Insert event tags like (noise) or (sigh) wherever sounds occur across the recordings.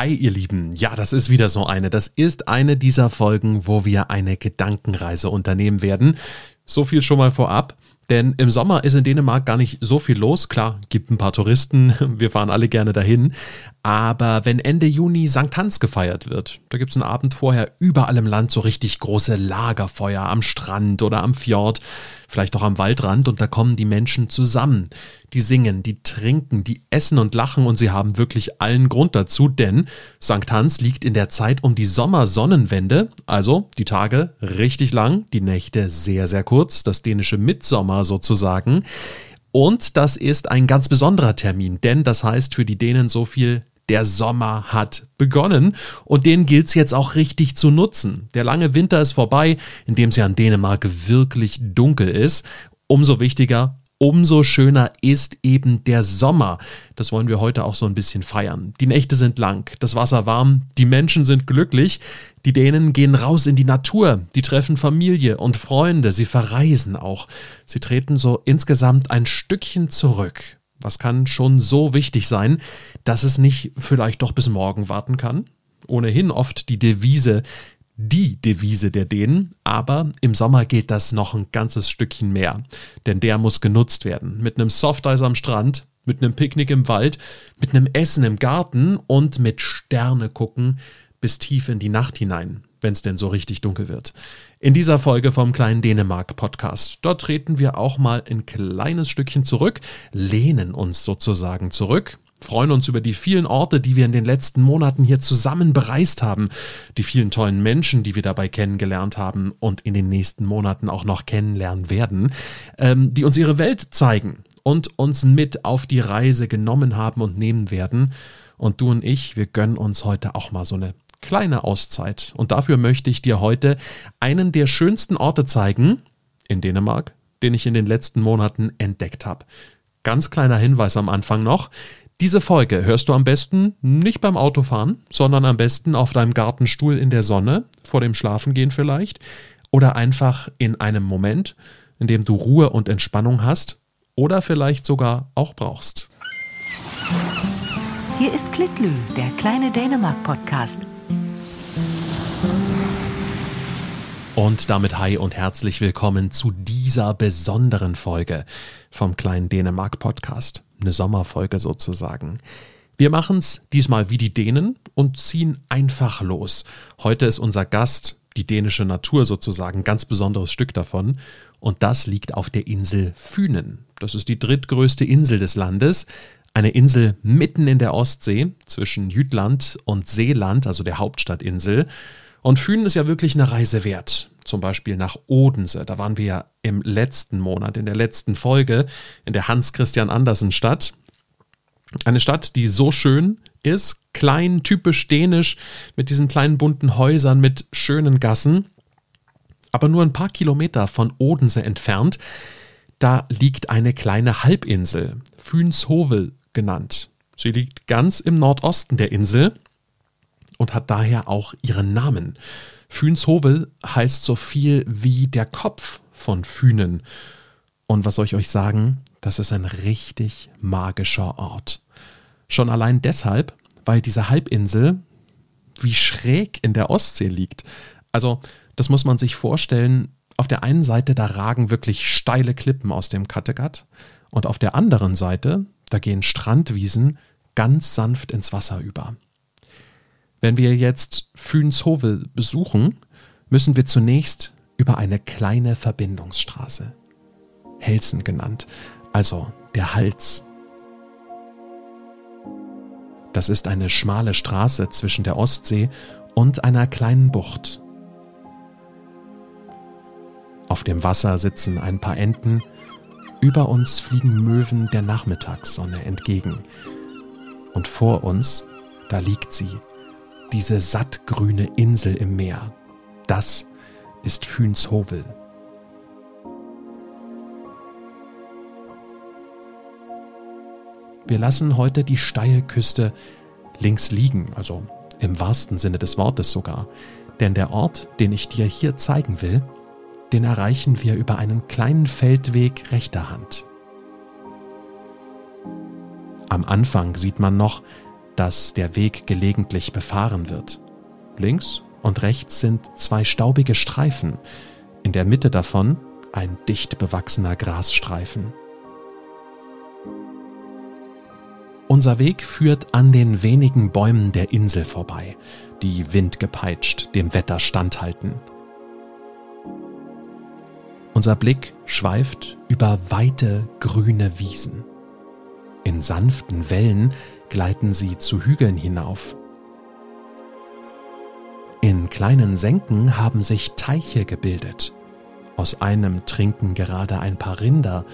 Hi, ihr Lieben. Ja, das ist wieder so eine. Das ist eine dieser Folgen, wo wir eine Gedankenreise unternehmen werden. So viel schon mal vorab. Denn im Sommer ist in Dänemark gar nicht so viel los. Klar, gibt ein paar Touristen, (laughs) wir fahren alle gerne dahin. Aber wenn Ende Juni St. Hans gefeiert wird, da gibt es einen Abend vorher überall im Land so richtig große Lagerfeuer am Strand oder am Fjord vielleicht auch am Waldrand und da kommen die Menschen zusammen. Die singen, die trinken, die essen und lachen und sie haben wirklich allen Grund dazu, denn St. Hans liegt in der Zeit um die Sommersonnenwende, also die Tage richtig lang, die Nächte sehr, sehr kurz, das dänische Mitsommer sozusagen. Und das ist ein ganz besonderer Termin, denn das heißt für die Dänen so viel der Sommer hat begonnen und den gilt es jetzt auch richtig zu nutzen. Der lange Winter ist vorbei, in dem es ja in Dänemark wirklich dunkel ist. Umso wichtiger, umso schöner ist eben der Sommer. Das wollen wir heute auch so ein bisschen feiern. Die Nächte sind lang, das Wasser warm, die Menschen sind glücklich. Die Dänen gehen raus in die Natur, die treffen Familie und Freunde, sie verreisen auch. Sie treten so insgesamt ein Stückchen zurück. Was kann schon so wichtig sein, dass es nicht vielleicht doch bis morgen warten kann? Ohnehin oft die Devise, die Devise der Dänen, aber im Sommer geht das noch ein ganzes Stückchen mehr. Denn der muss genutzt werden. Mit einem Softeis am Strand, mit einem Picknick im Wald, mit einem Essen im Garten und mit Sterne gucken bis tief in die Nacht hinein wenn es denn so richtig dunkel wird. In dieser Folge vom kleinen Dänemark Podcast, dort treten wir auch mal ein kleines Stückchen zurück, lehnen uns sozusagen zurück, freuen uns über die vielen Orte, die wir in den letzten Monaten hier zusammen bereist haben, die vielen tollen Menschen, die wir dabei kennengelernt haben und in den nächsten Monaten auch noch kennenlernen werden, ähm, die uns ihre Welt zeigen und uns mit auf die Reise genommen haben und nehmen werden. Und du und ich, wir gönnen uns heute auch mal so eine kleine Auszeit. Und dafür möchte ich dir heute einen der schönsten Orte zeigen in Dänemark, den ich in den letzten Monaten entdeckt habe. Ganz kleiner Hinweis am Anfang noch. Diese Folge hörst du am besten nicht beim Autofahren, sondern am besten auf deinem Gartenstuhl in der Sonne, vor dem Schlafengehen vielleicht, oder einfach in einem Moment, in dem du Ruhe und Entspannung hast oder vielleicht sogar auch brauchst. Hier ist Klitlü, der kleine Dänemark-Podcast. Und damit hi und herzlich willkommen zu dieser besonderen Folge vom kleinen Dänemark Podcast. Eine Sommerfolge sozusagen. Wir machen's diesmal wie die Dänen und ziehen einfach los. Heute ist unser Gast, die dänische Natur sozusagen, ganz besonderes Stück davon. Und das liegt auf der Insel Fünen. Das ist die drittgrößte Insel des Landes. Eine Insel mitten in der Ostsee zwischen Jütland und Seeland, also der Hauptstadtinsel. Und Fünen ist ja wirklich eine Reise wert. Zum Beispiel nach Odense. Da waren wir ja im letzten Monat, in der letzten Folge, in der Hans-Christian Andersen-Stadt. Eine Stadt, die so schön ist, klein, typisch dänisch, mit diesen kleinen bunten Häusern, mit schönen Gassen. Aber nur ein paar Kilometer von Odense entfernt, da liegt eine kleine Halbinsel, Fünshovel genannt. Sie liegt ganz im Nordosten der Insel und hat daher auch ihren Namen. Fünshovel heißt so viel wie der Kopf von Fünen. Und was soll ich euch sagen? Das ist ein richtig magischer Ort. Schon allein deshalb, weil diese Halbinsel wie schräg in der Ostsee liegt. Also, das muss man sich vorstellen. Auf der einen Seite, da ragen wirklich steile Klippen aus dem Kattegat. Und auf der anderen Seite, da gehen Strandwiesen ganz sanft ins Wasser über. Wenn wir jetzt Fünshovel besuchen, müssen wir zunächst über eine kleine Verbindungsstraße, Helsen genannt, also der Hals. Das ist eine schmale Straße zwischen der Ostsee und einer kleinen Bucht. Auf dem Wasser sitzen ein paar Enten, über uns fliegen Möwen der Nachmittagssonne entgegen. Und vor uns, da liegt sie, diese sattgrüne Insel im Meer. Das ist Fünshovel. Wir lassen heute die steile Küste links liegen, also im wahrsten Sinne des Wortes sogar. Denn der Ort, den ich dir hier zeigen will, den erreichen wir über einen kleinen Feldweg rechter Hand. Am Anfang sieht man noch, dass der Weg gelegentlich befahren wird. Links und rechts sind zwei staubige Streifen, in der Mitte davon ein dicht bewachsener Grasstreifen. Unser Weg führt an den wenigen Bäumen der Insel vorbei, die windgepeitscht dem Wetter standhalten. Unser Blick schweift über weite grüne Wiesen. In sanften Wellen gleiten sie zu Hügeln hinauf. In kleinen Senken haben sich Teiche gebildet. Aus einem trinken gerade ein paar Rinder.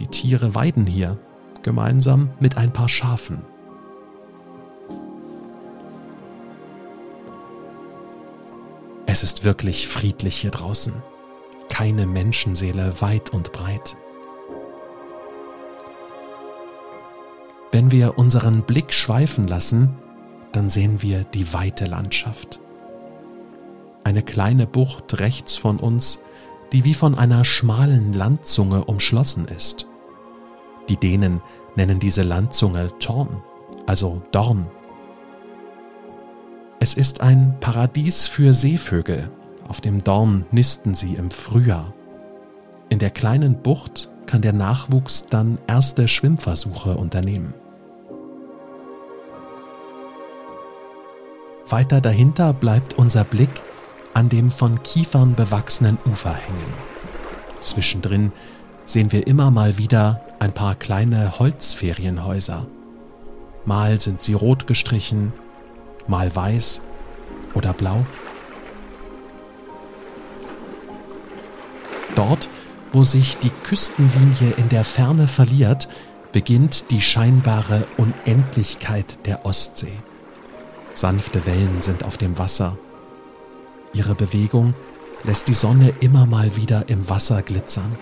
Die Tiere weiden hier, gemeinsam mit ein paar Schafen. Es ist wirklich friedlich hier draußen. Keine Menschenseele weit und breit. Wenn wir unseren Blick schweifen lassen, dann sehen wir die weite Landschaft. Eine kleine Bucht rechts von uns, die wie von einer schmalen Landzunge umschlossen ist. Die Dänen nennen diese Landzunge Torn, also Dorn. Es ist ein Paradies für Seevögel. Auf dem Dorn nisten sie im Frühjahr. In der kleinen Bucht kann der Nachwuchs dann erste Schwimmversuche unternehmen. Weiter dahinter bleibt unser Blick an dem von Kiefern bewachsenen Ufer hängen. Zwischendrin sehen wir immer mal wieder ein paar kleine Holzferienhäuser. Mal sind sie rot gestrichen, mal weiß oder blau. Dort, wo sich die Küstenlinie in der Ferne verliert, beginnt die scheinbare Unendlichkeit der Ostsee. Sanfte Wellen sind auf dem Wasser. Ihre Bewegung lässt die Sonne immer mal wieder im Wasser glitzern.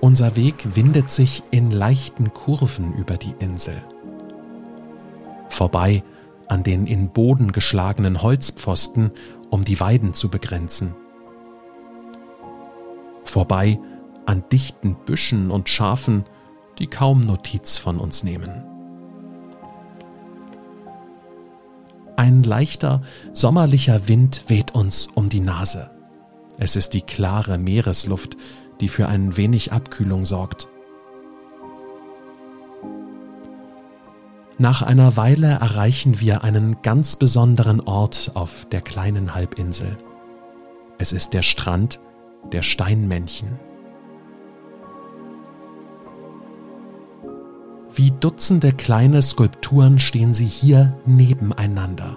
Unser Weg windet sich in leichten Kurven über die Insel. Vorbei an den in Boden geschlagenen Holzpfosten, um die Weiden zu begrenzen. Vorbei an dichten Büschen und Schafen, die kaum Notiz von uns nehmen. Ein leichter, sommerlicher Wind weht uns um die Nase. Es ist die klare Meeresluft, die für ein wenig Abkühlung sorgt. Nach einer Weile erreichen wir einen ganz besonderen Ort auf der kleinen Halbinsel. Es ist der Strand der Steinmännchen. Wie Dutzende kleine Skulpturen stehen sie hier nebeneinander.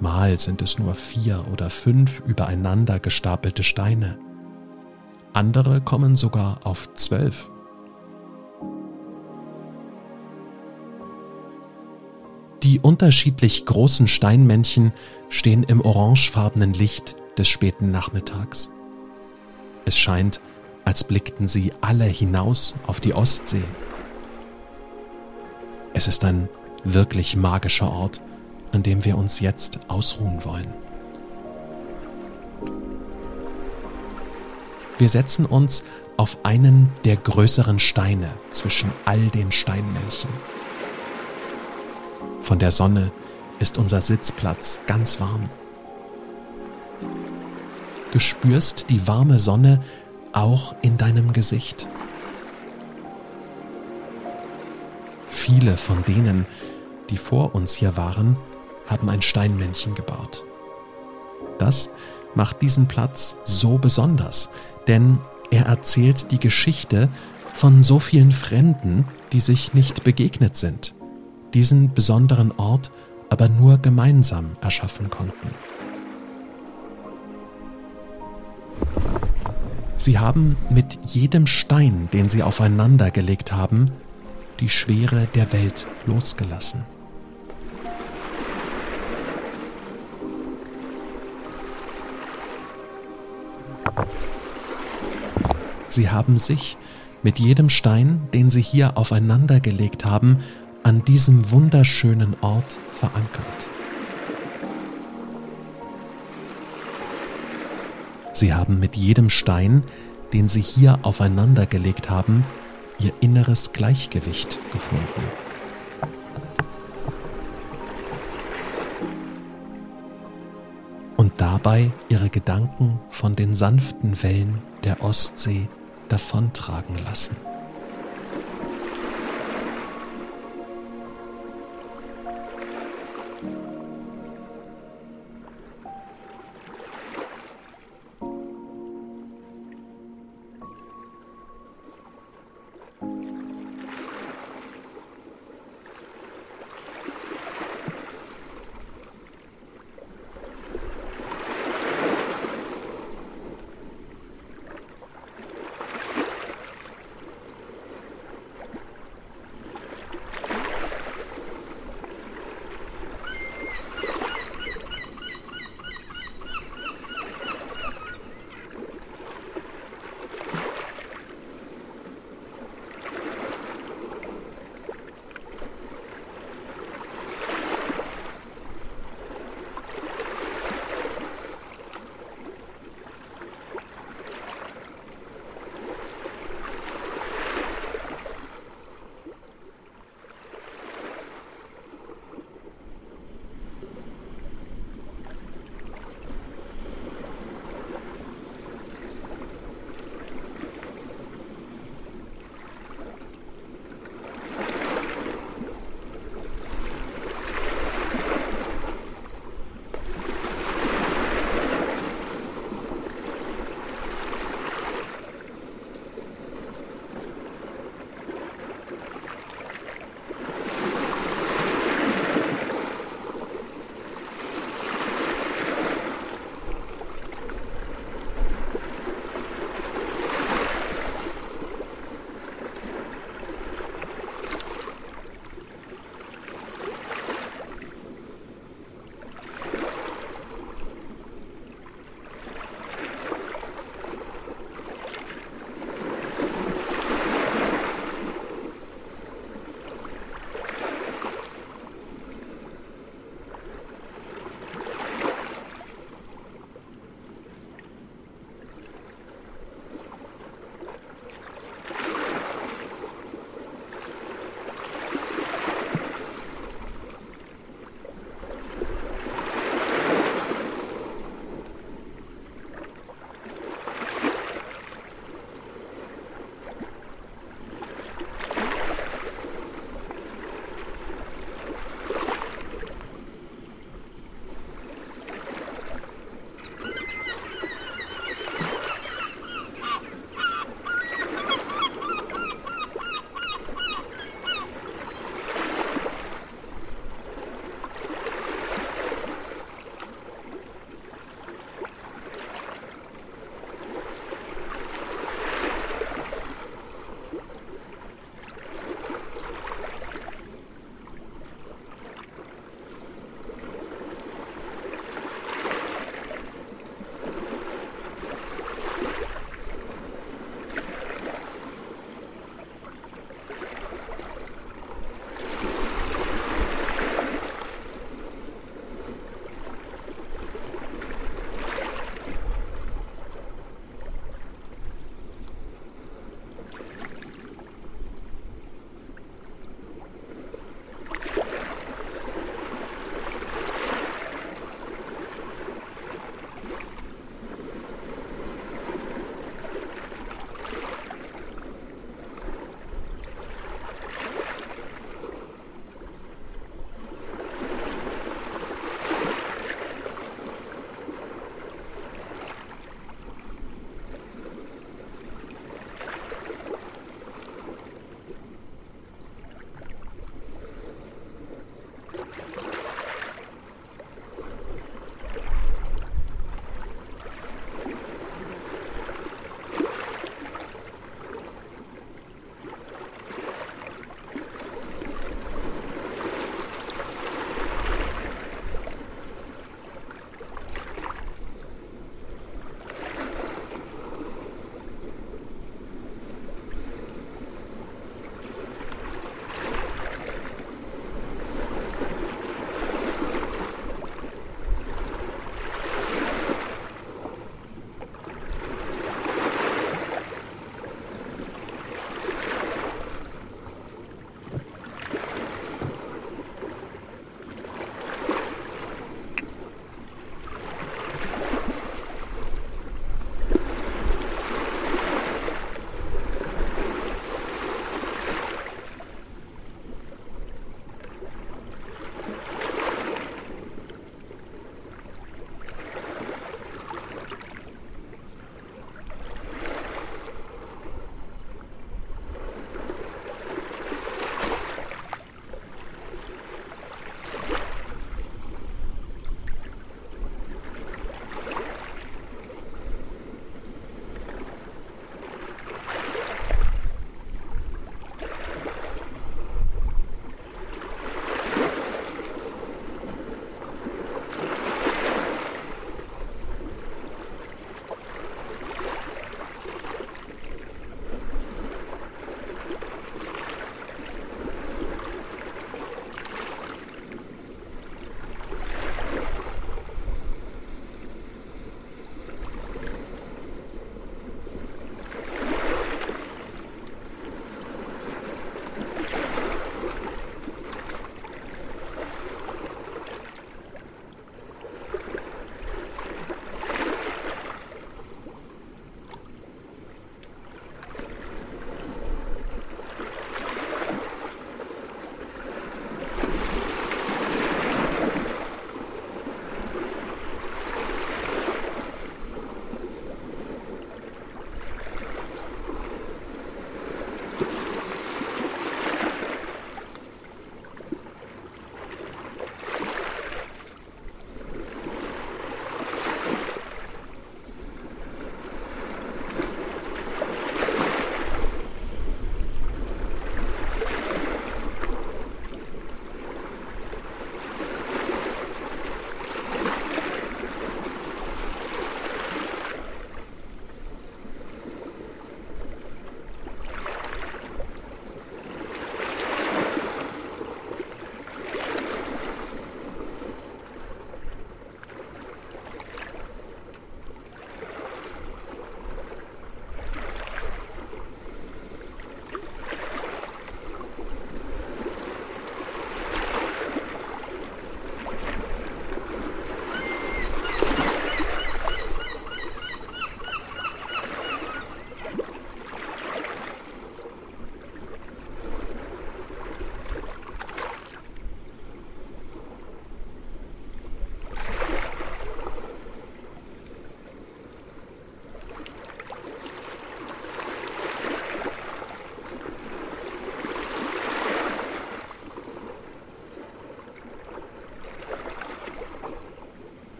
Mal sind es nur vier oder fünf übereinander gestapelte Steine. Andere kommen sogar auf zwölf. Die unterschiedlich großen Steinmännchen stehen im orangefarbenen Licht des späten Nachmittags. Es scheint, als blickten sie alle hinaus auf die Ostsee. Es ist ein wirklich magischer Ort, an dem wir uns jetzt ausruhen wollen. Wir setzen uns auf einen der größeren Steine zwischen all den Steinmännchen. Von der Sonne ist unser Sitzplatz ganz warm. Du spürst die warme Sonne auch in deinem Gesicht. Viele von denen, die vor uns hier waren, haben ein Steinmännchen gebaut. Das macht diesen Platz so besonders, denn er erzählt die Geschichte von so vielen Fremden, die sich nicht begegnet sind, diesen besonderen Ort aber nur gemeinsam erschaffen konnten. Sie haben mit jedem Stein, den sie aufeinander gelegt haben, die Schwere der Welt losgelassen. Sie haben sich mit jedem Stein, den sie hier aufeinander gelegt haben, an diesem wunderschönen Ort verankert. Sie haben mit jedem Stein, den sie hier aufeinander gelegt haben, ihr inneres Gleichgewicht gefunden. Und dabei ihre Gedanken von den sanften Wellen der Ostsee davontragen lassen.